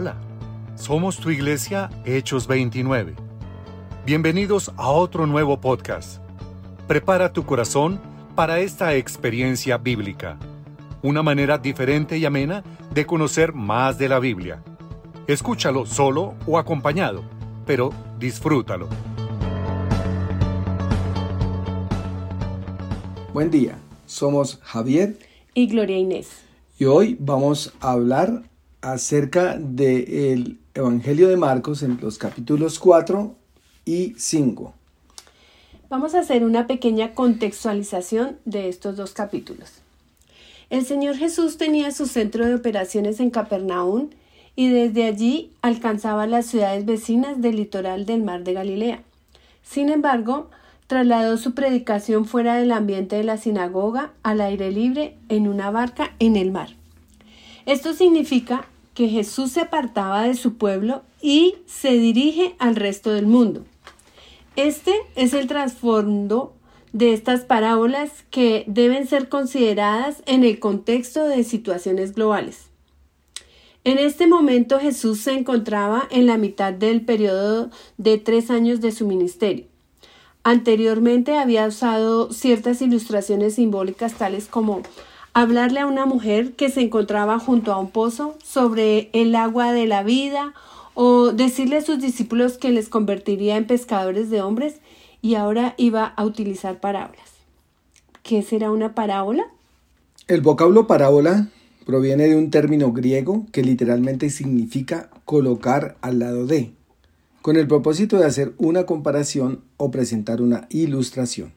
Hola, somos tu iglesia Hechos 29. Bienvenidos a otro nuevo podcast. Prepara tu corazón para esta experiencia bíblica, una manera diferente y amena de conocer más de la Biblia. Escúchalo solo o acompañado, pero disfrútalo. Buen día, somos Javier y Gloria Inés. Y hoy vamos a hablar acerca del Evangelio de Marcos en los capítulos 4 y 5. Vamos a hacer una pequeña contextualización de estos dos capítulos. El Señor Jesús tenía su centro de operaciones en Capernaum y desde allí alcanzaba las ciudades vecinas del litoral del mar de Galilea. Sin embargo, trasladó su predicación fuera del ambiente de la sinagoga al aire libre en una barca en el mar. Esto significa que Jesús se apartaba de su pueblo y se dirige al resto del mundo. Este es el trasfondo de estas parábolas que deben ser consideradas en el contexto de situaciones globales. En este momento Jesús se encontraba en la mitad del periodo de tres años de su ministerio. Anteriormente había usado ciertas ilustraciones simbólicas tales como hablarle a una mujer que se encontraba junto a un pozo sobre el agua de la vida o decirle a sus discípulos que les convertiría en pescadores de hombres y ahora iba a utilizar parábolas. ¿Qué será una parábola? El vocablo parábola proviene de un término griego que literalmente significa colocar al lado de, con el propósito de hacer una comparación o presentar una ilustración.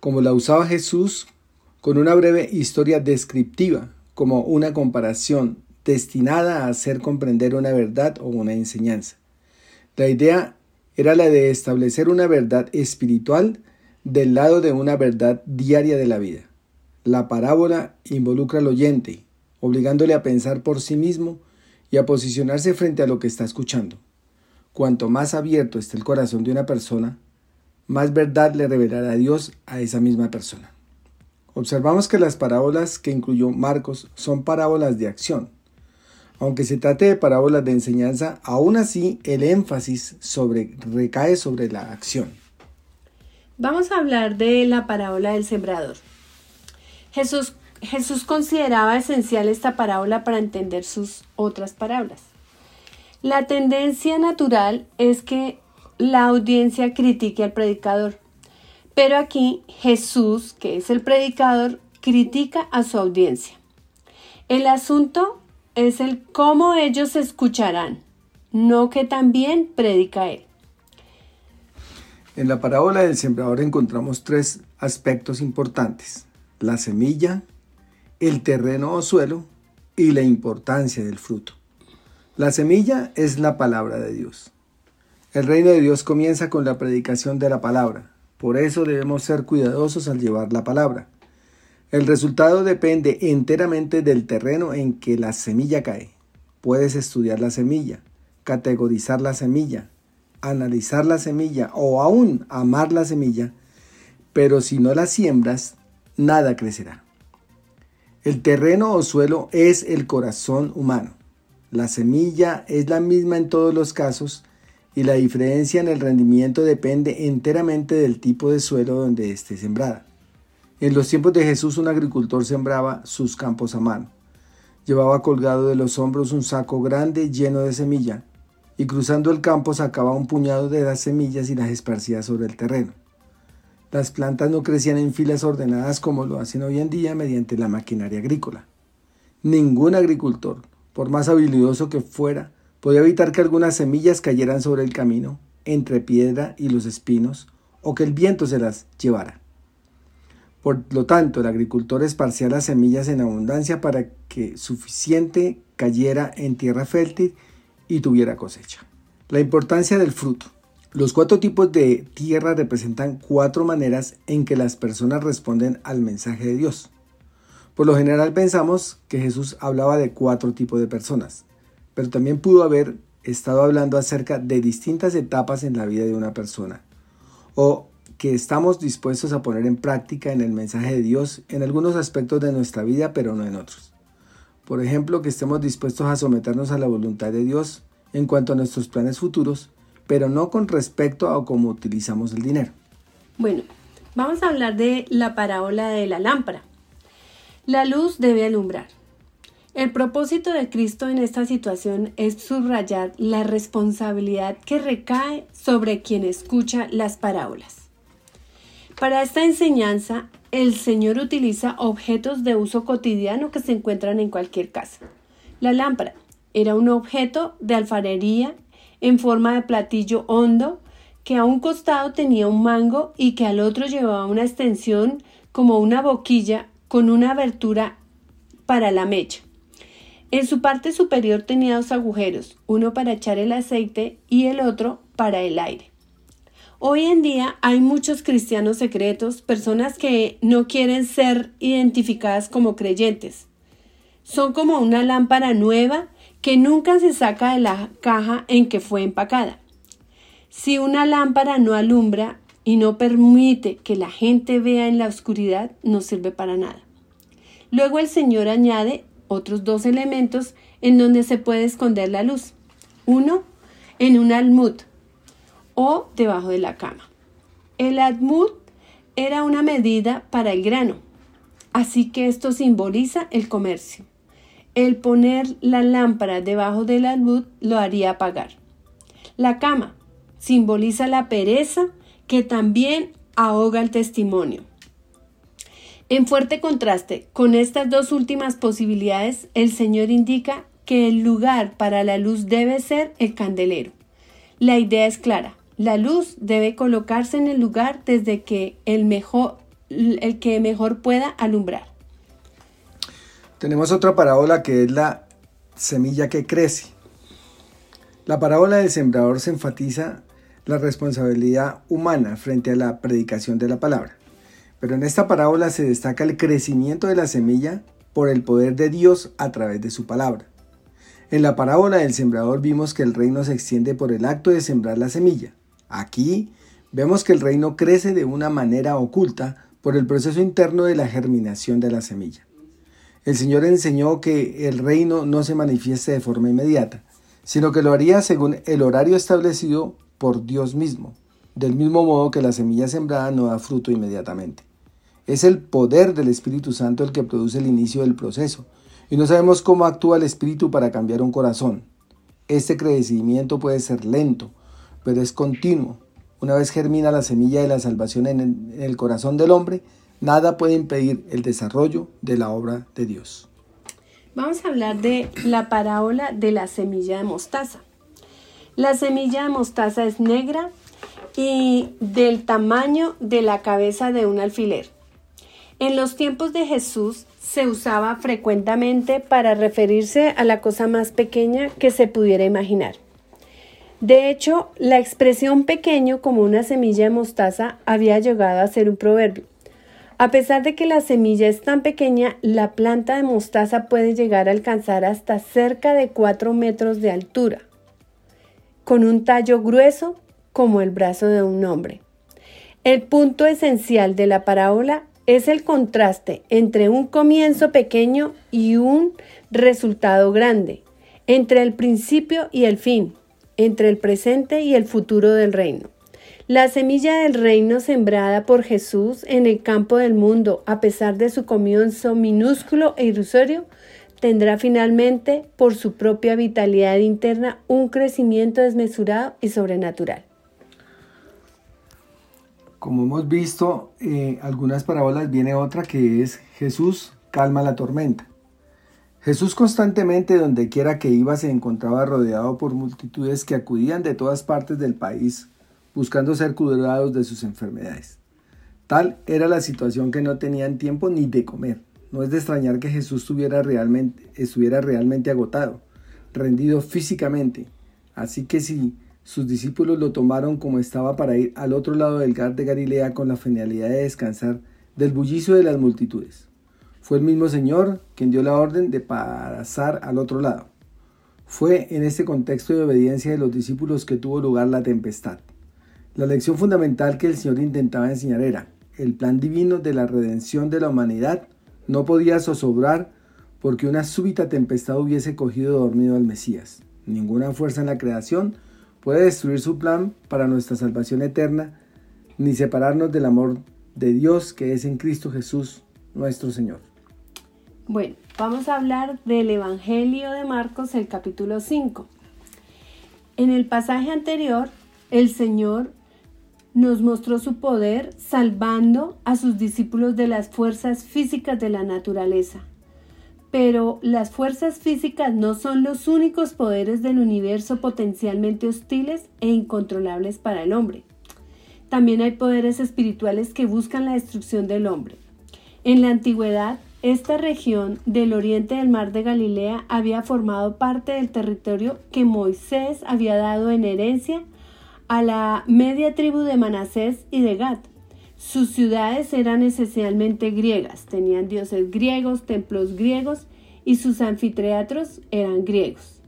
Como la usaba Jesús con una breve historia descriptiva, como una comparación destinada a hacer comprender una verdad o una enseñanza. La idea era la de establecer una verdad espiritual del lado de una verdad diaria de la vida. La parábola involucra al oyente, obligándole a pensar por sí mismo y a posicionarse frente a lo que está escuchando. Cuanto más abierto esté el corazón de una persona, más verdad le revelará Dios a esa misma persona. Observamos que las parábolas que incluyó Marcos son parábolas de acción. Aunque se trate de parábolas de enseñanza, aún así el énfasis sobre, recae sobre la acción. Vamos a hablar de la parábola del sembrador. Jesús, Jesús consideraba esencial esta parábola para entender sus otras parábolas. La tendencia natural es que la audiencia critique al predicador. Pero aquí Jesús, que es el predicador, critica a su audiencia. El asunto es el cómo ellos escucharán, no que también predica él. En la parábola del sembrador encontramos tres aspectos importantes, la semilla, el terreno o suelo y la importancia del fruto. La semilla es la palabra de Dios. El reino de Dios comienza con la predicación de la palabra. Por eso debemos ser cuidadosos al llevar la palabra. El resultado depende enteramente del terreno en que la semilla cae. Puedes estudiar la semilla, categorizar la semilla, analizar la semilla o aún amar la semilla, pero si no la siembras, nada crecerá. El terreno o suelo es el corazón humano. La semilla es la misma en todos los casos y la diferencia en el rendimiento depende enteramente del tipo de suelo donde esté sembrada. En los tiempos de Jesús un agricultor sembraba sus campos a mano. Llevaba colgado de los hombros un saco grande lleno de semilla y cruzando el campo sacaba un puñado de las semillas y las esparcía sobre el terreno. Las plantas no crecían en filas ordenadas como lo hacen hoy en día mediante la maquinaria agrícola. Ningún agricultor, por más habilidoso que fuera, Podía evitar que algunas semillas cayeran sobre el camino, entre piedra y los espinos, o que el viento se las llevara. Por lo tanto, el agricultor esparcía las semillas en abundancia para que suficiente cayera en tierra fértil y tuviera cosecha. La importancia del fruto. Los cuatro tipos de tierra representan cuatro maneras en que las personas responden al mensaje de Dios. Por lo general pensamos que Jesús hablaba de cuatro tipos de personas pero también pudo haber estado hablando acerca de distintas etapas en la vida de una persona o que estamos dispuestos a poner en práctica en el mensaje de Dios en algunos aspectos de nuestra vida, pero no en otros. Por ejemplo, que estemos dispuestos a someternos a la voluntad de Dios en cuanto a nuestros planes futuros, pero no con respecto a cómo utilizamos el dinero. Bueno, vamos a hablar de la parábola de la lámpara. La luz debe alumbrar. El propósito de Cristo en esta situación es subrayar la responsabilidad que recae sobre quien escucha las parábolas. Para esta enseñanza, el Señor utiliza objetos de uso cotidiano que se encuentran en cualquier casa. La lámpara era un objeto de alfarería en forma de platillo hondo que a un costado tenía un mango y que al otro llevaba una extensión como una boquilla con una abertura para la mecha. En su parte superior tenía dos agujeros, uno para echar el aceite y el otro para el aire. Hoy en día hay muchos cristianos secretos, personas que no quieren ser identificadas como creyentes. Son como una lámpara nueva que nunca se saca de la caja en que fue empacada. Si una lámpara no alumbra y no permite que la gente vea en la oscuridad, no sirve para nada. Luego el Señor añade otros dos elementos en donde se puede esconder la luz. Uno, en un almud o debajo de la cama. El almud era una medida para el grano, así que esto simboliza el comercio. El poner la lámpara debajo del almud lo haría apagar. La cama simboliza la pereza que también ahoga el testimonio. En fuerte contraste con estas dos últimas posibilidades, el Señor indica que el lugar para la luz debe ser el candelero. La idea es clara. La luz debe colocarse en el lugar desde que el mejor el que mejor pueda alumbrar. Tenemos otra parábola que es la semilla que crece. La parábola del sembrador se enfatiza la responsabilidad humana frente a la predicación de la palabra. Pero en esta parábola se destaca el crecimiento de la semilla por el poder de Dios a través de su palabra. En la parábola del sembrador vimos que el reino se extiende por el acto de sembrar la semilla. Aquí vemos que el reino crece de una manera oculta por el proceso interno de la germinación de la semilla. El Señor enseñó que el reino no se manifieste de forma inmediata, sino que lo haría según el horario establecido por Dios mismo, del mismo modo que la semilla sembrada no da fruto inmediatamente. Es el poder del Espíritu Santo el que produce el inicio del proceso, y no sabemos cómo actúa el Espíritu para cambiar un corazón. Este crecimiento puede ser lento, pero es continuo. Una vez germina la semilla de la salvación en el corazón del hombre, nada puede impedir el desarrollo de la obra de Dios. Vamos a hablar de la parábola de la semilla de mostaza. La semilla de mostaza es negra y del tamaño de la cabeza de un alfiler. En los tiempos de Jesús se usaba frecuentemente para referirse a la cosa más pequeña que se pudiera imaginar. De hecho, la expresión pequeño como una semilla de mostaza había llegado a ser un proverbio. A pesar de que la semilla es tan pequeña, la planta de mostaza puede llegar a alcanzar hasta cerca de 4 metros de altura, con un tallo grueso como el brazo de un hombre. El punto esencial de la parábola es el contraste entre un comienzo pequeño y un resultado grande, entre el principio y el fin, entre el presente y el futuro del reino. La semilla del reino sembrada por Jesús en el campo del mundo, a pesar de su comienzo minúsculo e ilusorio, tendrá finalmente, por su propia vitalidad interna, un crecimiento desmesurado y sobrenatural. Como hemos visto, eh, algunas parábolas viene otra que es Jesús calma la tormenta. Jesús constantemente donde quiera que iba se encontraba rodeado por multitudes que acudían de todas partes del país buscando ser curados de sus enfermedades. Tal era la situación que no tenían tiempo ni de comer. No es de extrañar que Jesús estuviera realmente, estuviera realmente agotado, rendido físicamente. Así que si sus discípulos lo tomaron como estaba para ir al otro lado del Gar de Galilea con la finalidad de descansar del bullicio de las multitudes. Fue el mismo Señor quien dio la orden de pasar al otro lado. Fue en este contexto de obediencia de los discípulos que tuvo lugar la tempestad. La lección fundamental que el Señor intentaba enseñar era, el plan divino de la redención de la humanidad no podía zozobrar porque una súbita tempestad hubiese cogido dormido al Mesías. Ninguna fuerza en la creación puede destruir su plan para nuestra salvación eterna, ni separarnos del amor de Dios que es en Cristo Jesús, nuestro Señor. Bueno, vamos a hablar del Evangelio de Marcos, el capítulo 5. En el pasaje anterior, el Señor nos mostró su poder salvando a sus discípulos de las fuerzas físicas de la naturaleza. Pero las fuerzas físicas no son los únicos poderes del universo potencialmente hostiles e incontrolables para el hombre. También hay poderes espirituales que buscan la destrucción del hombre. En la antigüedad, esta región del oriente del mar de Galilea había formado parte del territorio que Moisés había dado en herencia a la media tribu de Manasés y de Gad. Sus ciudades eran esencialmente griegas, tenían dioses griegos, templos griegos y sus anfiteatros eran griegos.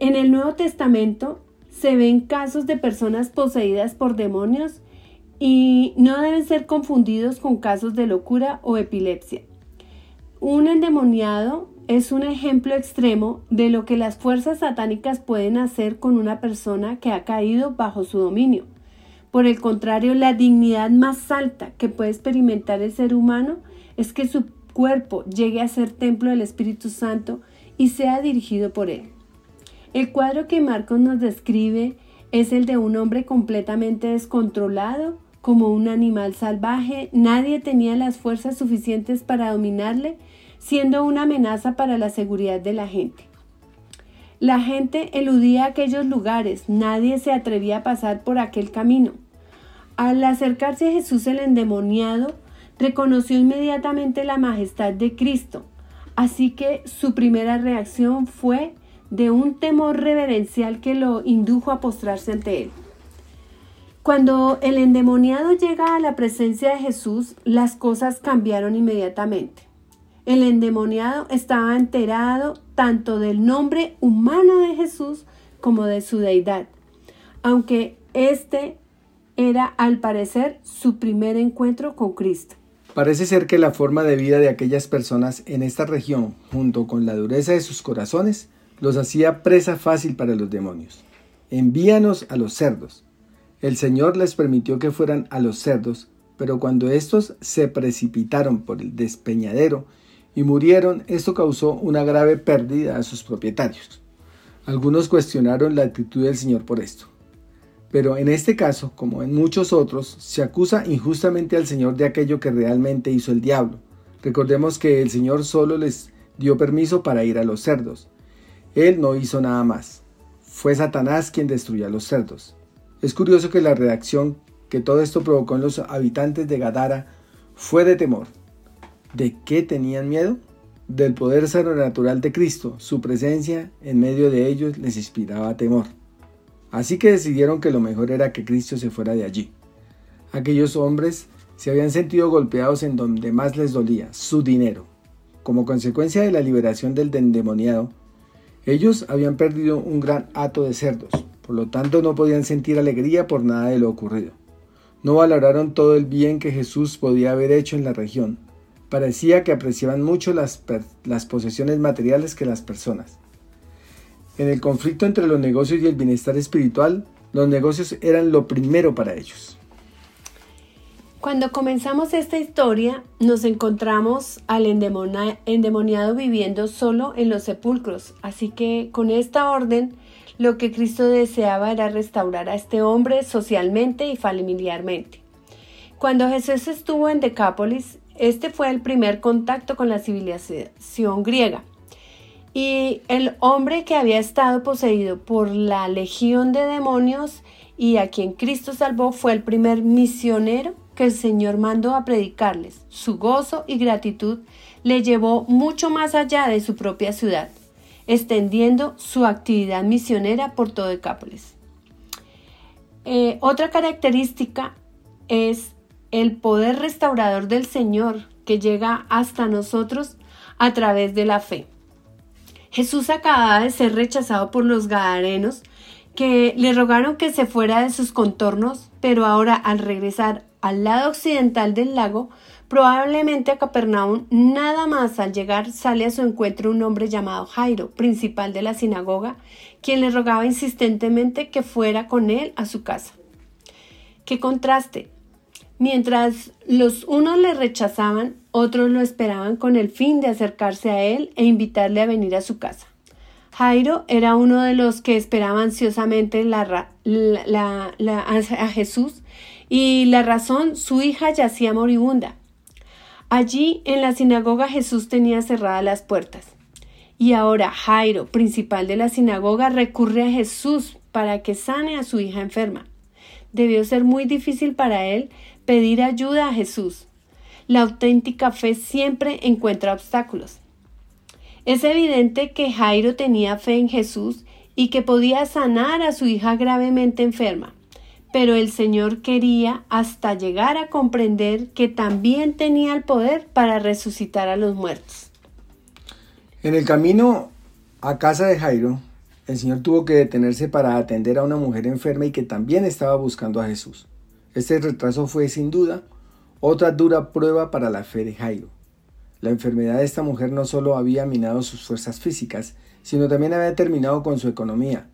En el Nuevo Testamento se ven casos de personas poseídas por demonios y no deben ser confundidos con casos de locura o epilepsia. Un endemoniado es un ejemplo extremo de lo que las fuerzas satánicas pueden hacer con una persona que ha caído bajo su dominio. Por el contrario, la dignidad más alta que puede experimentar el ser humano es que su cuerpo llegue a ser templo del Espíritu Santo y sea dirigido por él. El cuadro que Marcos nos describe es el de un hombre completamente descontrolado, como un animal salvaje, nadie tenía las fuerzas suficientes para dominarle siendo una amenaza para la seguridad de la gente. La gente eludía aquellos lugares, nadie se atrevía a pasar por aquel camino. Al acercarse a Jesús el endemoniado, reconoció inmediatamente la majestad de Cristo, así que su primera reacción fue de un temor reverencial que lo indujo a postrarse ante él. Cuando el endemoniado llega a la presencia de Jesús, las cosas cambiaron inmediatamente. El endemoniado estaba enterado tanto del nombre humano de Jesús como de su deidad, aunque este era al parecer su primer encuentro con Cristo. Parece ser que la forma de vida de aquellas personas en esta región, junto con la dureza de sus corazones, los hacía presa fácil para los demonios. Envíanos a los cerdos. El Señor les permitió que fueran a los cerdos, pero cuando éstos se precipitaron por el despeñadero y murieron, esto causó una grave pérdida a sus propietarios. Algunos cuestionaron la actitud del Señor por esto. Pero en este caso, como en muchos otros, se acusa injustamente al Señor de aquello que realmente hizo el diablo. Recordemos que el Señor solo les dio permiso para ir a los cerdos. Él no hizo nada más. Fue Satanás quien destruyó a los cerdos. Es curioso que la reacción que todo esto provocó en los habitantes de Gadara fue de temor. ¿De qué tenían miedo? Del poder sobrenatural de Cristo. Su presencia en medio de ellos les inspiraba temor. Así que decidieron que lo mejor era que Cristo se fuera de allí. Aquellos hombres se habían sentido golpeados en donde más les dolía, su dinero. Como consecuencia de la liberación del endemoniado, ellos habían perdido un gran hato de cerdos, por lo tanto no podían sentir alegría por nada de lo ocurrido. No valoraron todo el bien que Jesús podía haber hecho en la región, parecía que apreciaban mucho las, las posesiones materiales que las personas. En el conflicto entre los negocios y el bienestar espiritual, los negocios eran lo primero para ellos. Cuando comenzamos esta historia, nos encontramos al endemoniado viviendo solo en los sepulcros, así que con esta orden, lo que Cristo deseaba era restaurar a este hombre socialmente y familiarmente. Cuando Jesús estuvo en Decápolis, este fue el primer contacto con la civilización griega. Y el hombre que había estado poseído por la legión de demonios y a quien Cristo salvó fue el primer misionero que el Señor mandó a predicarles. Su gozo y gratitud le llevó mucho más allá de su propia ciudad, extendiendo su actividad misionera por todo Decápolis. Eh, otra característica es el poder restaurador del Señor que llega hasta nosotros a través de la fe. Jesús acababa de ser rechazado por los gadarenos que le rogaron que se fuera de sus contornos, pero ahora al regresar al lado occidental del lago, probablemente a Capernaum, nada más al llegar sale a su encuentro un hombre llamado Jairo, principal de la sinagoga, quien le rogaba insistentemente que fuera con él a su casa. ¡Qué contraste! Mientras los unos le rechazaban, otros lo esperaban con el fin de acercarse a él e invitarle a venir a su casa. Jairo era uno de los que esperaba ansiosamente a Jesús y la razón, su hija yacía moribunda. Allí en la sinagoga Jesús tenía cerradas las puertas. Y ahora Jairo, principal de la sinagoga, recurre a Jesús para que sane a su hija enferma. Debió ser muy difícil para él pedir ayuda a Jesús. La auténtica fe siempre encuentra obstáculos. Es evidente que Jairo tenía fe en Jesús y que podía sanar a su hija gravemente enferma, pero el Señor quería hasta llegar a comprender que también tenía el poder para resucitar a los muertos. En el camino a casa de Jairo, el Señor tuvo que detenerse para atender a una mujer enferma y que también estaba buscando a Jesús. Este retraso fue sin duda otra dura prueba para la fe de Jairo. La enfermedad de esta mujer no solo había minado sus fuerzas físicas, sino también había terminado con su economía.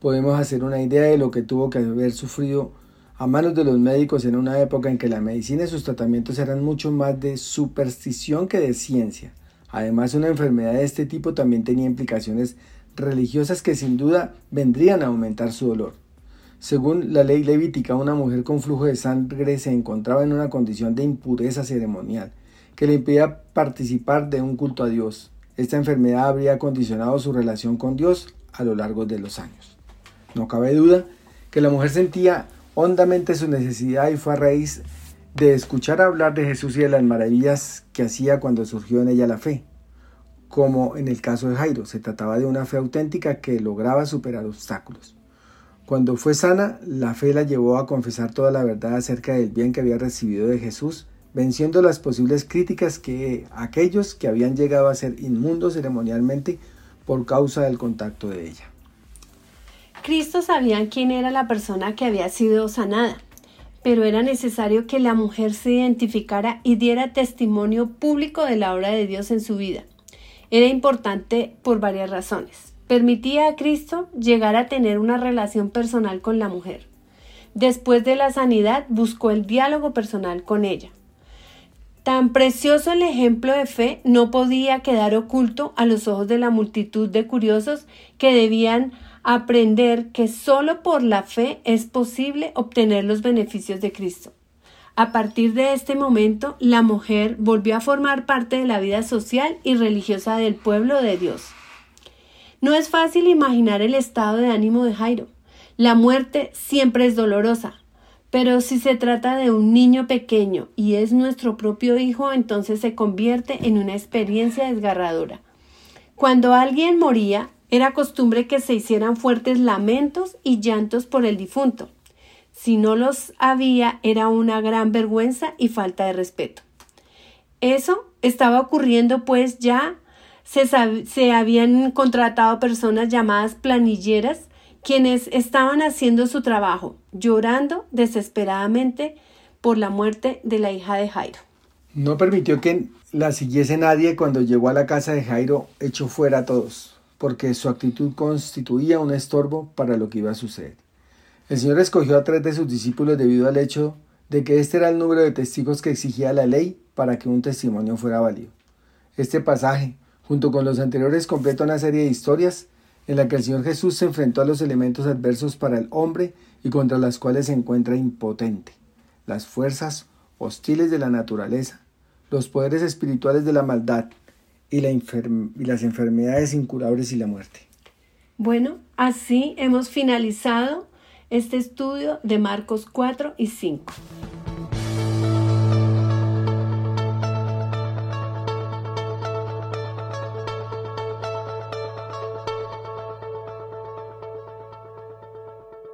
Podemos hacer una idea de lo que tuvo que haber sufrido a manos de los médicos en una época en que la medicina y sus tratamientos eran mucho más de superstición que de ciencia. Además, una enfermedad de este tipo también tenía implicaciones religiosas que sin duda vendrían a aumentar su dolor. Según la ley levítica, una mujer con flujo de sangre se encontraba en una condición de impureza ceremonial que le impedía participar de un culto a Dios. Esta enfermedad habría condicionado su relación con Dios a lo largo de los años. No cabe duda que la mujer sentía hondamente su necesidad y fue a raíz de escuchar hablar de Jesús y de las maravillas que hacía cuando surgió en ella la fe. Como en el caso de Jairo, se trataba de una fe auténtica que lograba superar obstáculos. Cuando fue sana, la fe la llevó a confesar toda la verdad acerca del bien que había recibido de Jesús, venciendo las posibles críticas que aquellos que habían llegado a ser inmundos ceremonialmente por causa del contacto de ella. Cristo sabía quién era la persona que había sido sanada, pero era necesario que la mujer se identificara y diera testimonio público de la obra de Dios en su vida. Era importante por varias razones permitía a Cristo llegar a tener una relación personal con la mujer. Después de la sanidad buscó el diálogo personal con ella. Tan precioso el ejemplo de fe no podía quedar oculto a los ojos de la multitud de curiosos que debían aprender que solo por la fe es posible obtener los beneficios de Cristo. A partir de este momento, la mujer volvió a formar parte de la vida social y religiosa del pueblo de Dios. No es fácil imaginar el estado de ánimo de Jairo. La muerte siempre es dolorosa, pero si se trata de un niño pequeño y es nuestro propio hijo, entonces se convierte en una experiencia desgarradora. Cuando alguien moría, era costumbre que se hicieran fuertes lamentos y llantos por el difunto. Si no los había, era una gran vergüenza y falta de respeto. Eso estaba ocurriendo pues ya se, habían contratado personas llamadas planilleras quienes estaban haciendo su trabajo, llorando desesperadamente por la muerte de la hija de Jairo. No permitió que la siguiese nadie cuando llegó a la casa de Jairo, echó fuera a todos, porque su actitud constituía un estorbo para lo que iba a suceder. El Señor escogió a tres de sus discípulos debido al hecho de que este era el número de testigos que exigía la ley para que un testimonio fuera válido. Este pasaje, Junto con los anteriores completa una serie de historias en la que el Señor Jesús se enfrentó a los elementos adversos para el hombre y contra las cuales se encuentra impotente, las fuerzas hostiles de la naturaleza, los poderes espirituales de la maldad y, y las enfermedades incurables y la muerte. Bueno, así hemos finalizado este estudio de Marcos 4 y 5.